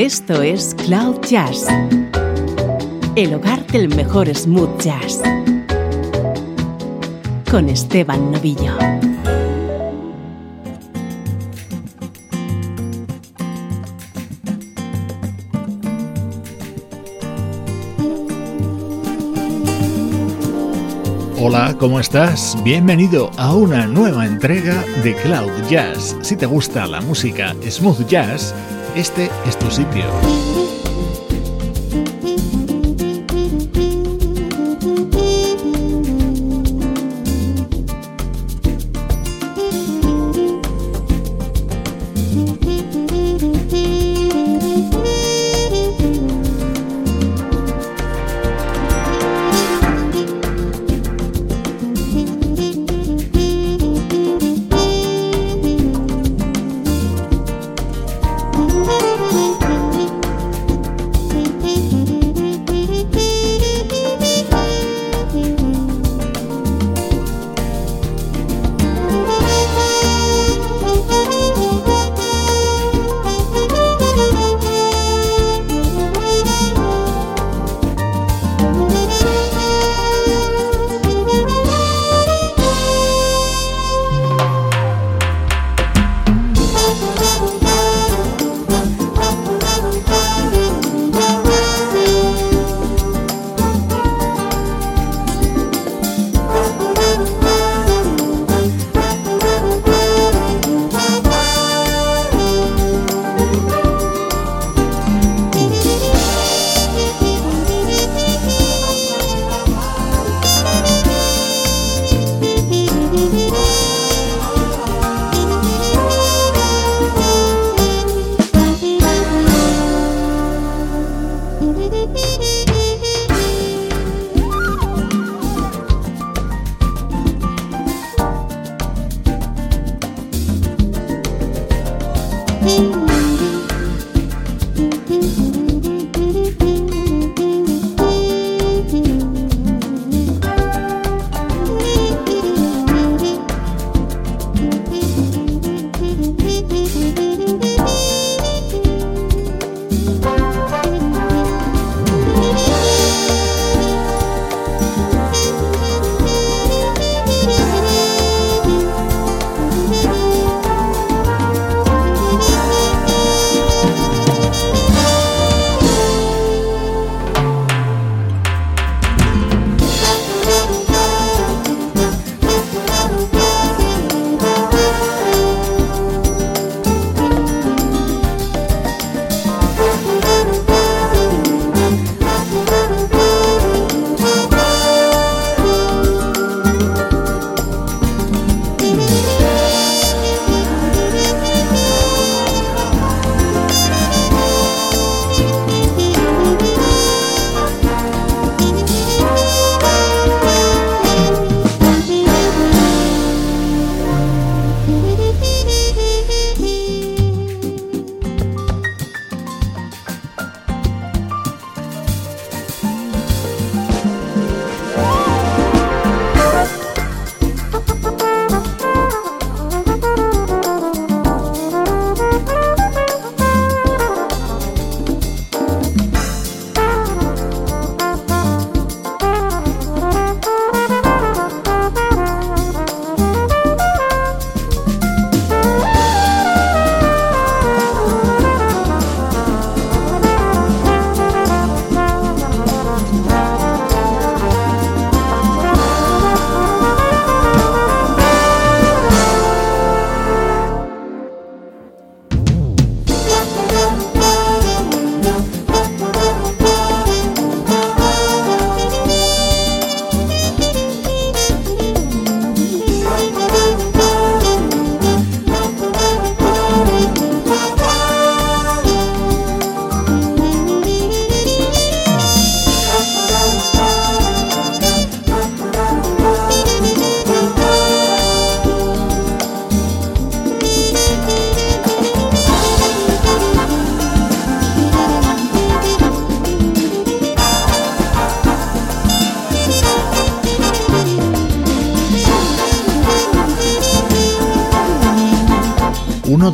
Esto es Cloud Jazz, el hogar del mejor smooth jazz, con Esteban Novillo. Hola, ¿cómo estás? Bienvenido a una nueva entrega de Cloud Jazz. Si te gusta la música smooth jazz, este es tu sitio.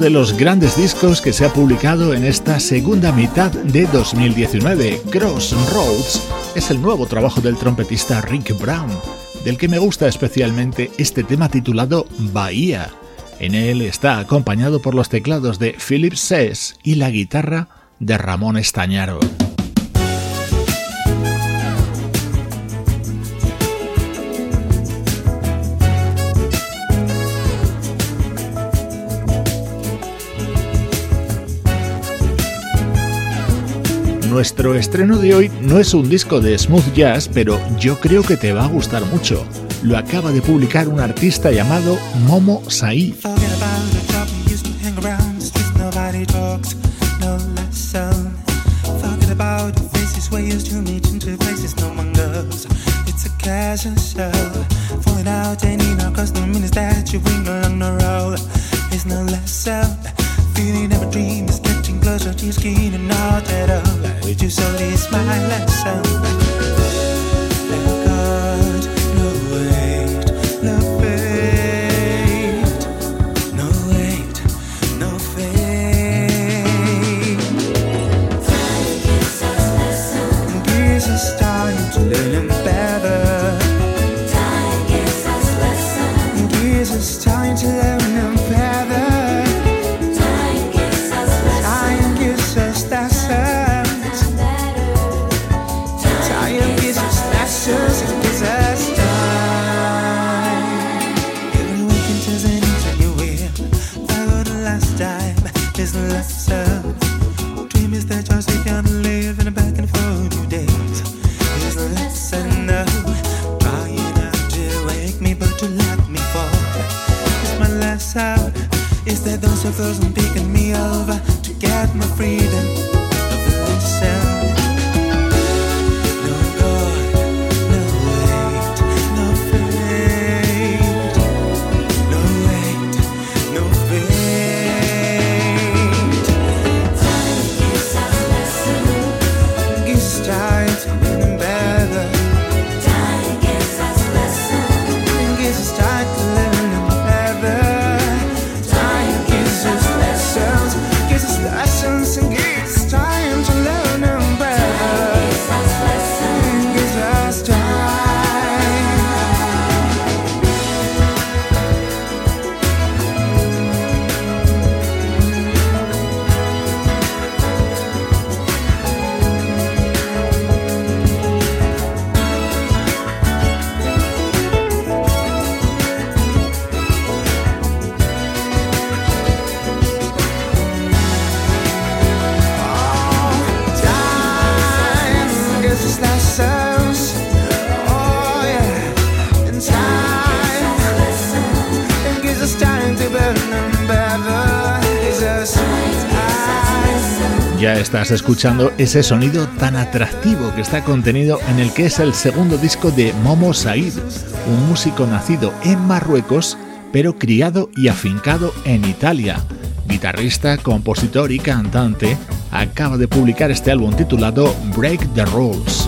De los grandes discos que se ha publicado en esta segunda mitad de 2019. Crossroads es el nuevo trabajo del trompetista Rick Brown, del que me gusta especialmente este tema titulado Bahía. En él está acompañado por los teclados de Philip Sess y la guitarra de Ramón Estañaro. Nuestro estreno de hoy no es un disco de smooth jazz, pero yo creo que te va a gustar mucho. Lo acaba de publicar un artista llamado Momo feeling estás escuchando ese sonido tan atractivo que está contenido en el que es el segundo disco de Momo Said, un músico nacido en Marruecos pero criado y afincado en Italia. Guitarrista, compositor y cantante, acaba de publicar este álbum titulado Break the Rules.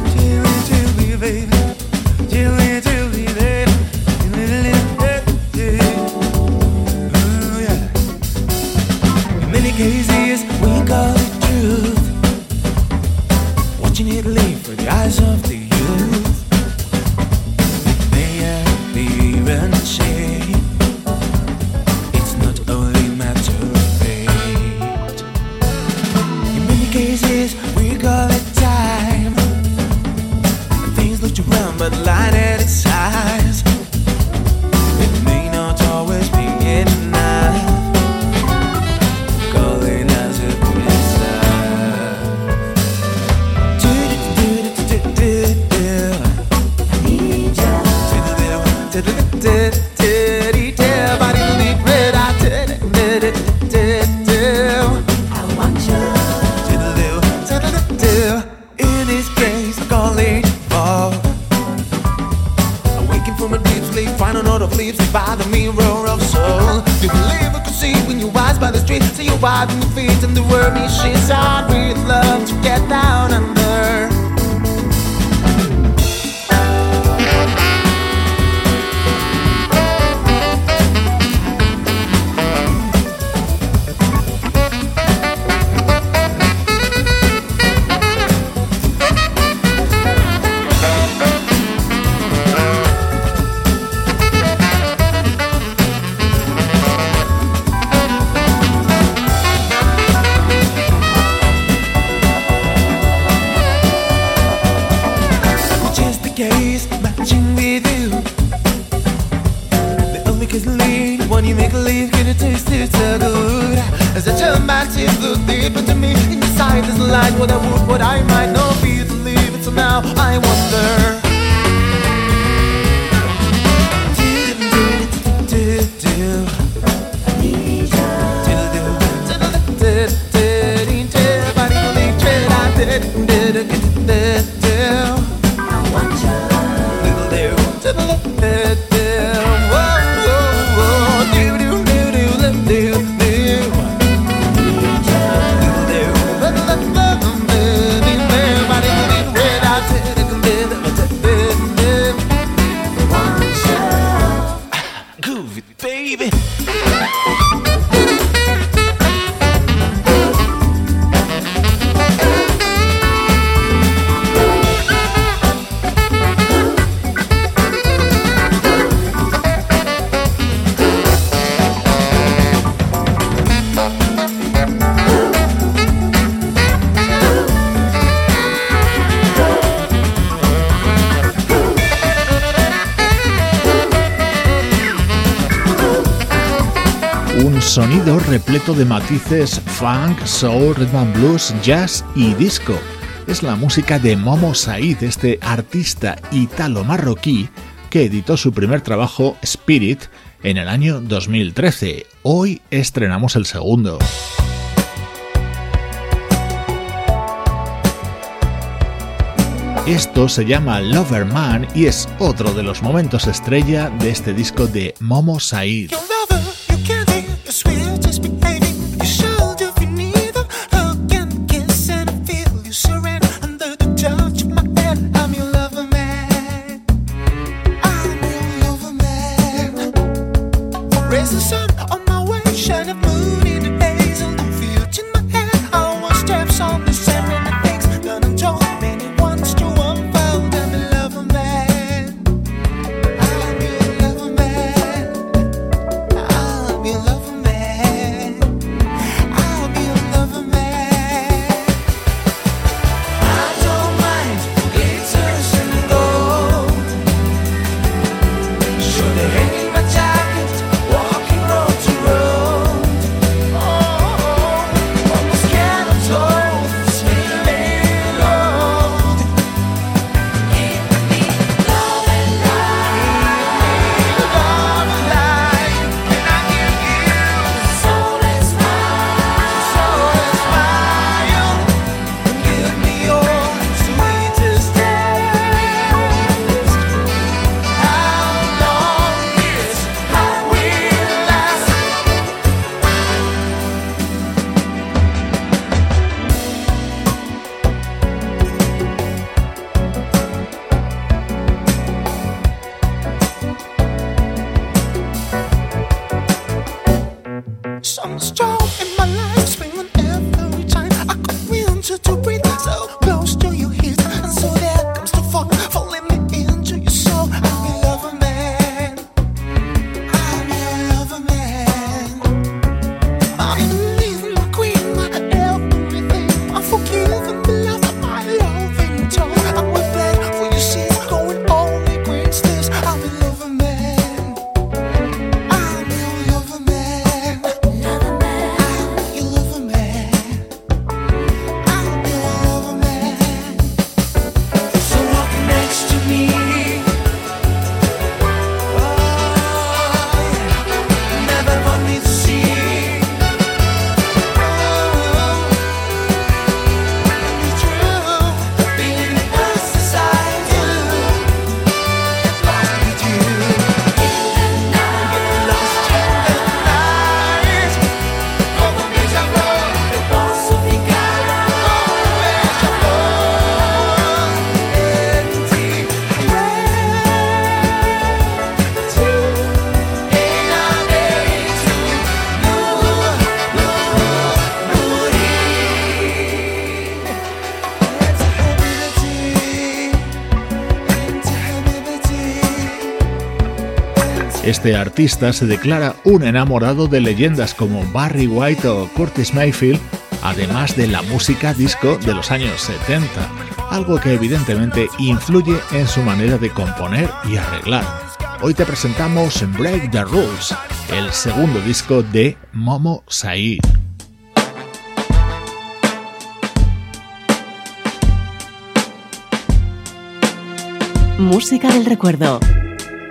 De matices funk, soul, rhythm blues, jazz y disco. Es la música de Momo Said, este artista italo-marroquí que editó su primer trabajo Spirit en el año 2013. Hoy estrenamos el segundo. Esto se llama Loverman y es otro de los momentos estrella de este disco de Momo Said. Este artista se declara un enamorado de leyendas como Barry White o Curtis Mayfield, además de la música disco de los años 70, algo que evidentemente influye en su manera de componer y arreglar. Hoy te presentamos Break the Rules, el segundo disco de Momo Said. Música del recuerdo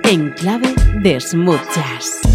en clave de Smooth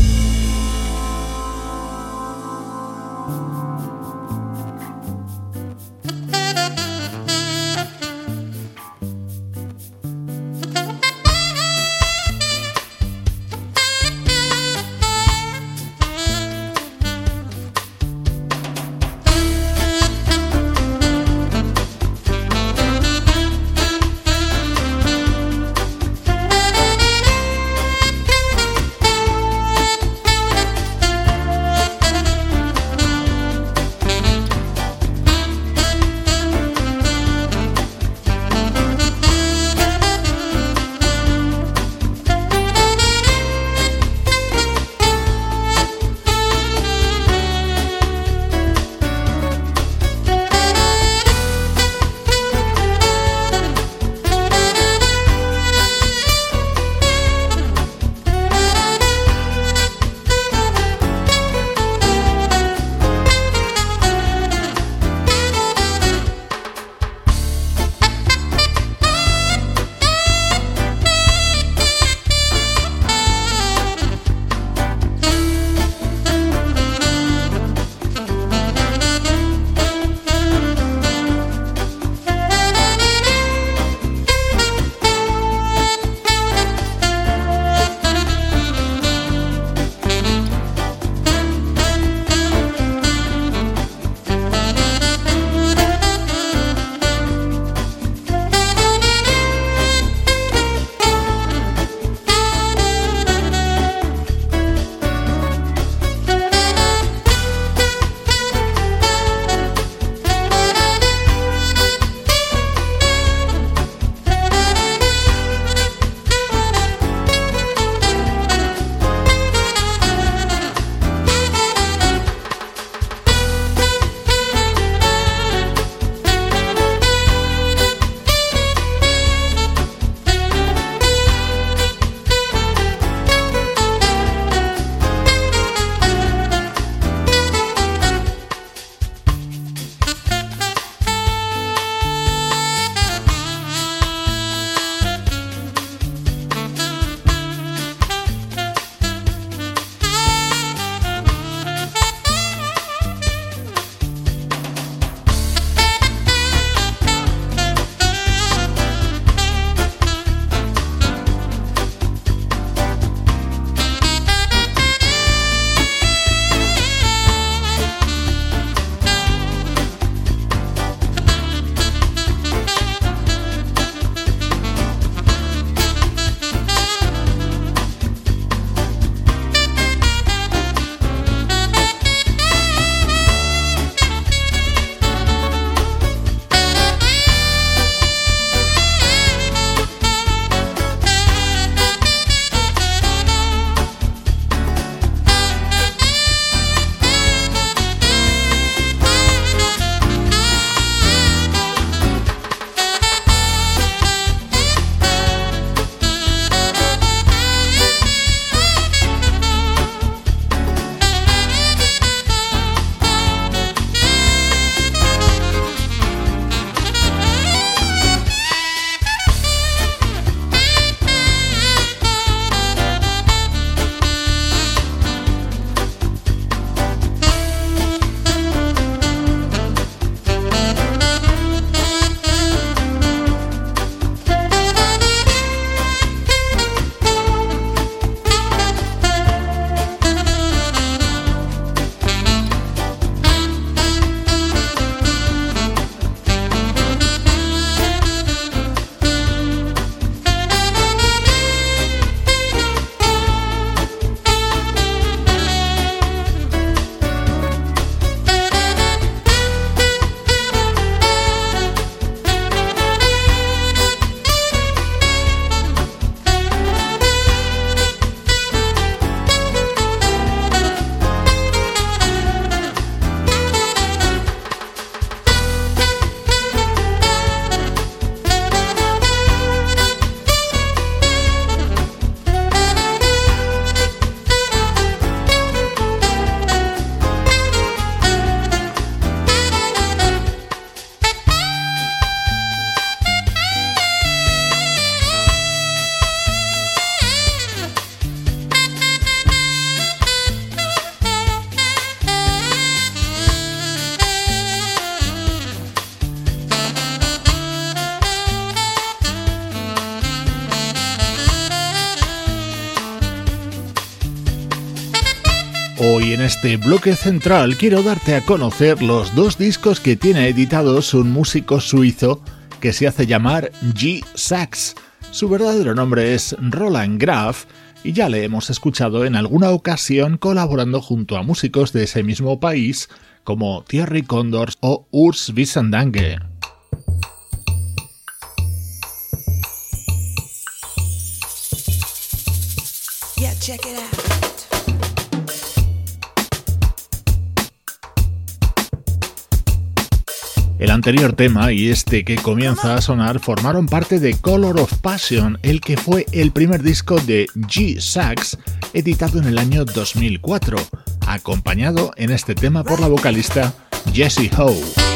este bloque central quiero darte a conocer los dos discos que tiene editados un músico suizo que se hace llamar G. Sachs. Su verdadero nombre es Roland Graf y ya le hemos escuchado en alguna ocasión colaborando junto a músicos de ese mismo país como Thierry Condors o Urs Wissendange. El anterior tema y este que comienza a sonar formaron parte de Color of Passion, el que fue el primer disco de G. Sax, editado en el año 2004, acompañado en este tema por la vocalista Jessie Howe.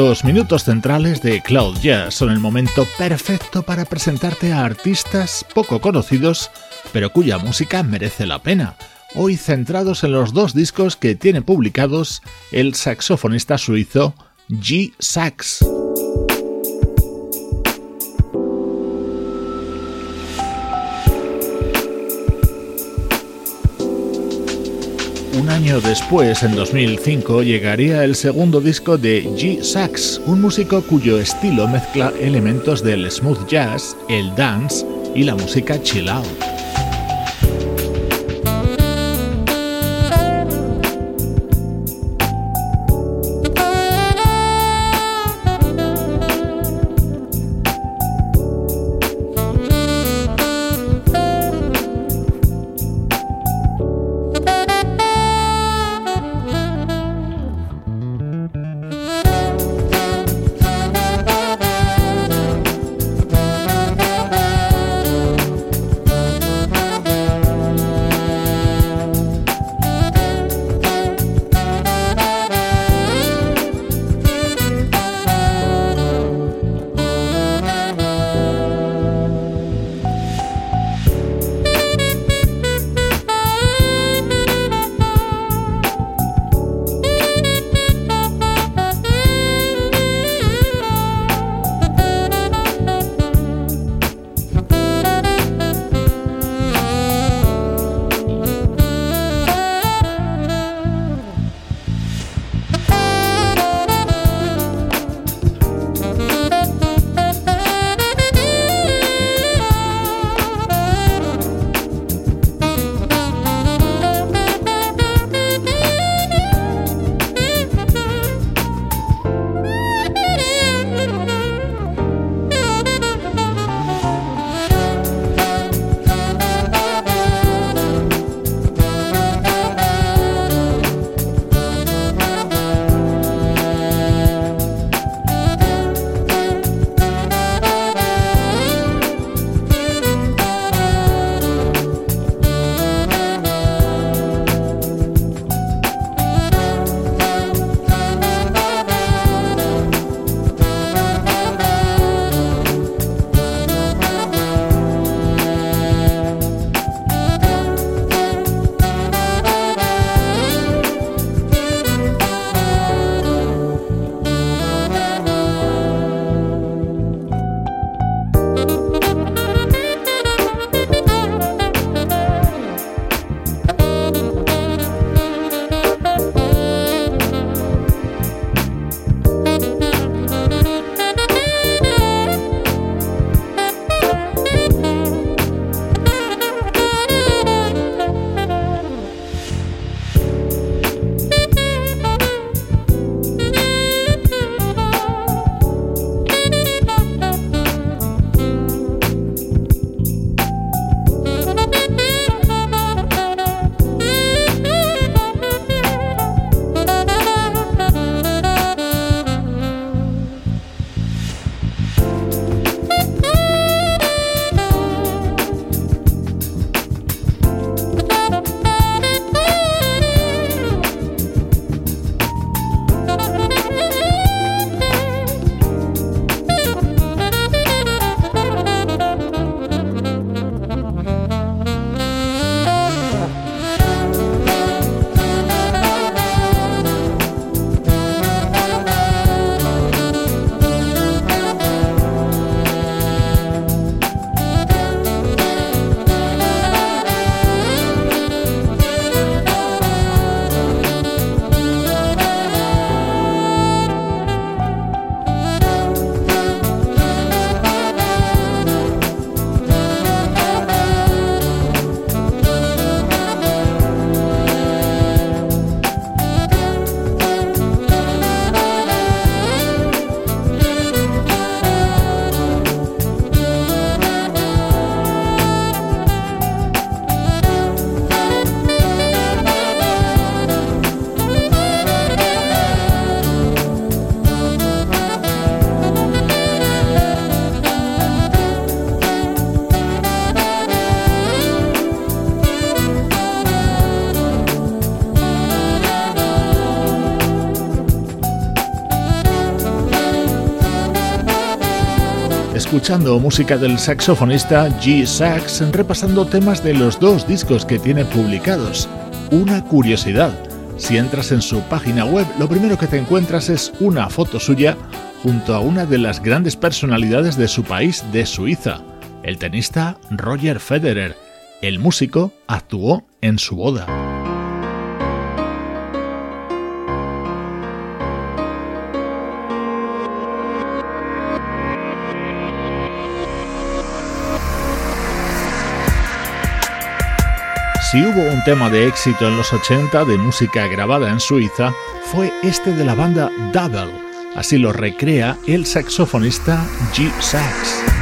Estos minutos centrales de Cloud Jazz son el momento perfecto para presentarte a artistas poco conocidos, pero cuya música merece la pena. hoy centrados en los dos discos que tiene publicados el saxofonista suizo G. Sax. Un año después, en 2005, llegaría el segundo disco de G. Sax, un músico cuyo estilo mezcla elementos del smooth jazz, el dance y la música chill out. Escuchando música del saxofonista G. Sax, repasando temas de los dos discos que tiene publicados. Una curiosidad, si entras en su página web, lo primero que te encuentras es una foto suya junto a una de las grandes personalidades de su país, de Suiza, el tenista Roger Federer. El músico actuó en su boda. Si hubo un tema de éxito en los 80 de música grabada en Suiza, fue este de la banda Double. Así lo recrea el saxofonista G. Sax.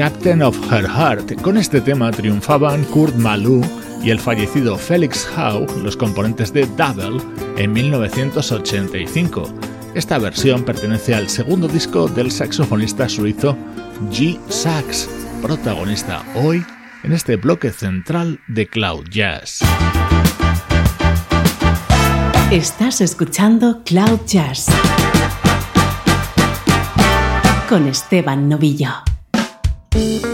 Captain of Her Heart. Con este tema triunfaban Kurt Malou y el fallecido Felix Howe, los componentes de Double, en 1985. Esta versión pertenece al segundo disco del saxofonista suizo G. Sax, protagonista hoy en este bloque central de Cloud Jazz. Estás escuchando Cloud Jazz con Esteban Novillo. Thank you.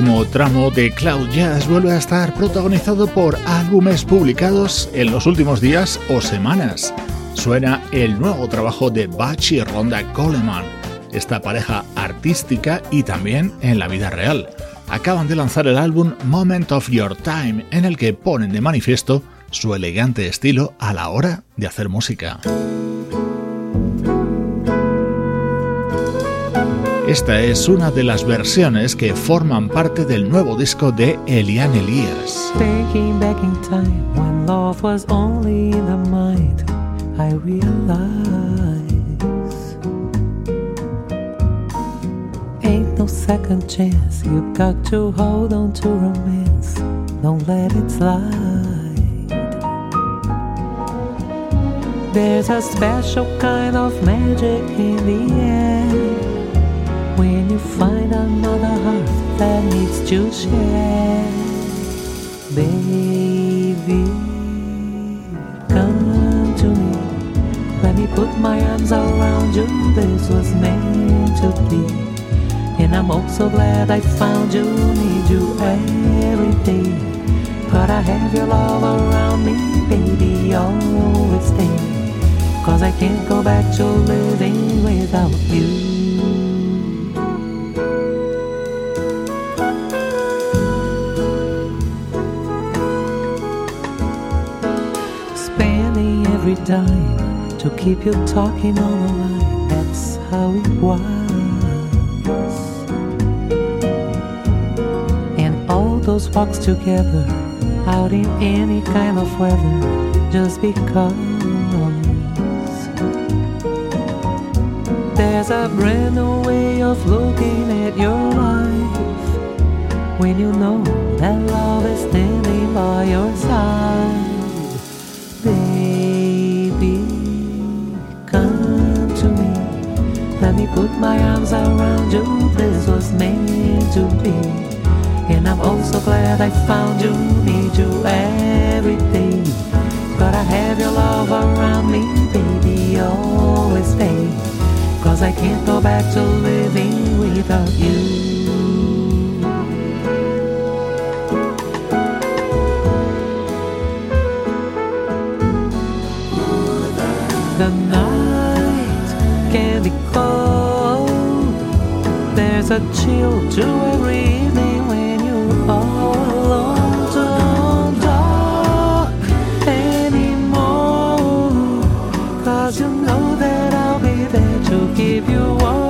Último tramo de Cloud Jazz vuelve a estar protagonizado por álbumes publicados en los últimos días o semanas. Suena el nuevo trabajo de Bach y Ronda Coleman, esta pareja artística y también en la vida real. Acaban de lanzar el álbum Moment of Your Time, en el que ponen de manifiesto su elegante estilo a la hora de hacer música. Esta es una de las versiones que forman parte del nuevo disco de Elian Elias. Thinking back in time when love was only in the mind, I realize ain't no second chance. You've got to hold on to romance, don't let it slide. There's a special kind of magic in the air. Find another heart that needs to share. Baby, come to me. Let me put my arms around you. This was meant to be. And I'm oh also glad I found you. Need you every day. But I have your love around me, baby, always stay. Cause I can't go back to living without you. Every dime to keep you talking on the line. That's how it was. And all those walks together, out in any kind of weather, just because. There's a brand new way of looking at your life when you know that love is standing by your side. Put my arms around you. This was meant to be. And I'm also glad I found you, need you every day. Gotta have your love around me, baby, always stay. Cause I can't go back to living without you. A chill to every evening when you are alone. Don't talk anymore, cause you know that I'll be there to keep you warm,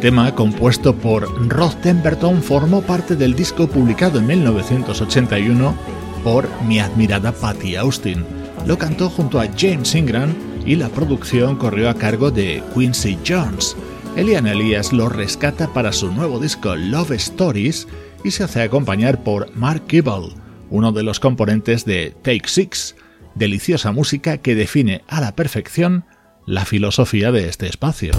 tema, compuesto por Rod Temperton, formó parte del disco publicado en 1981 por mi admirada Patty Austin. lo cantó junto a James Ingram y la producción corrió a cargo de Quincy Jones. Elian Elias lo rescata para su nuevo disco Love Stories y se hace acompañar por Mark Kibble, uno de los componentes de Take Six, deliciosa música que define a la perfección la filosofía de este espacio.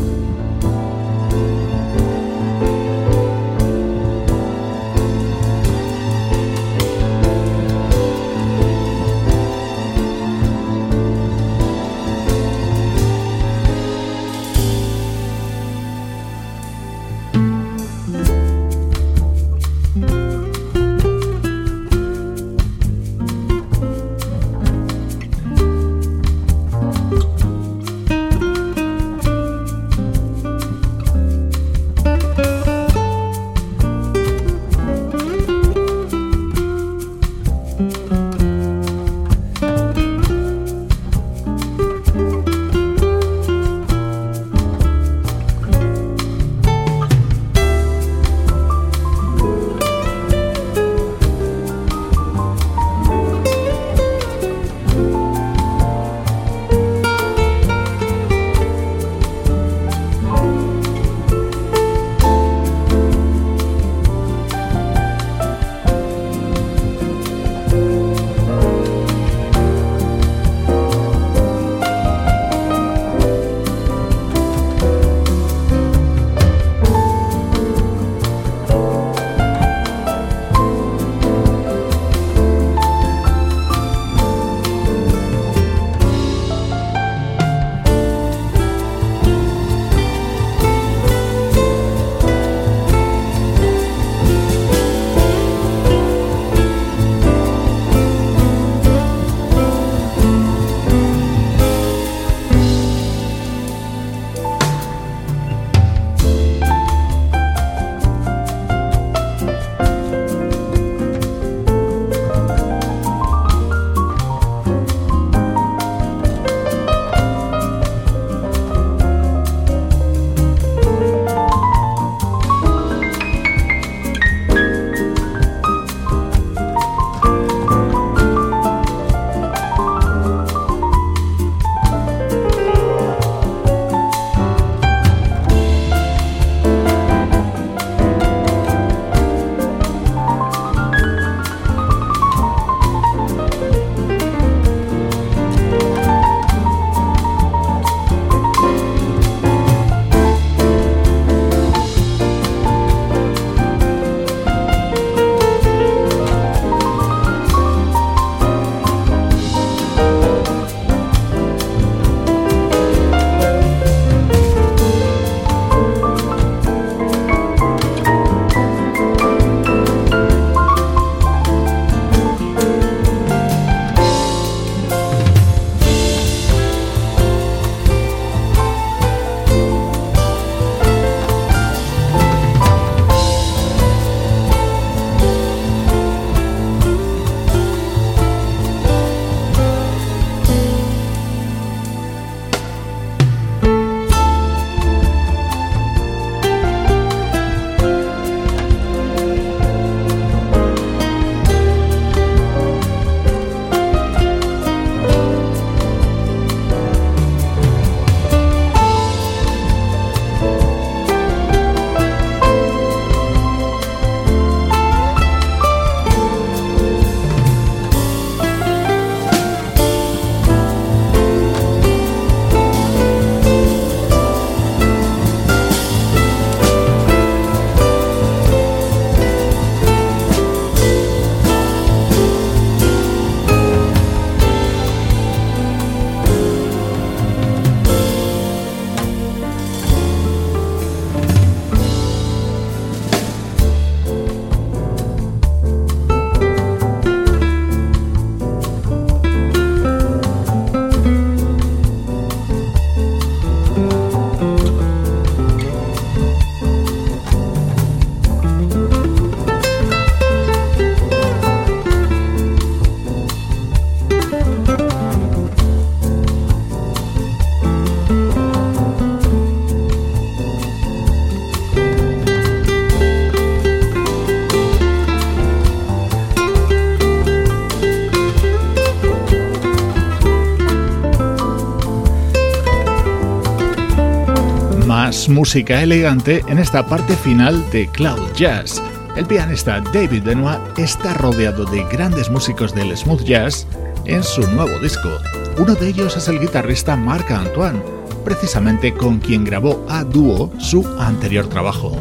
Música elegante en esta parte final de Cloud Jazz. El pianista David Benoit está rodeado de grandes músicos del smooth jazz en su nuevo disco. Uno de ellos es el guitarrista Marc Antoine, precisamente con quien grabó a dúo su anterior trabajo.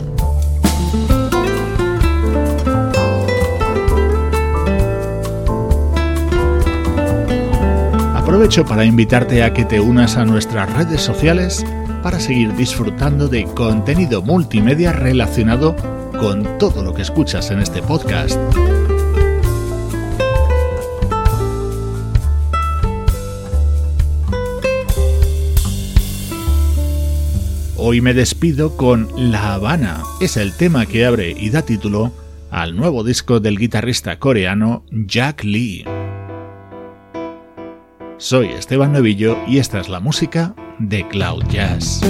Aprovecho para invitarte a que te unas a nuestras redes sociales para seguir disfrutando de contenido multimedia relacionado con todo lo que escuchas en este podcast. Hoy me despido con La Habana. Es el tema que abre y da título al nuevo disco del guitarrista coreano Jack Lee. Soy Esteban Novillo y esta es la música de Cloud Jazz.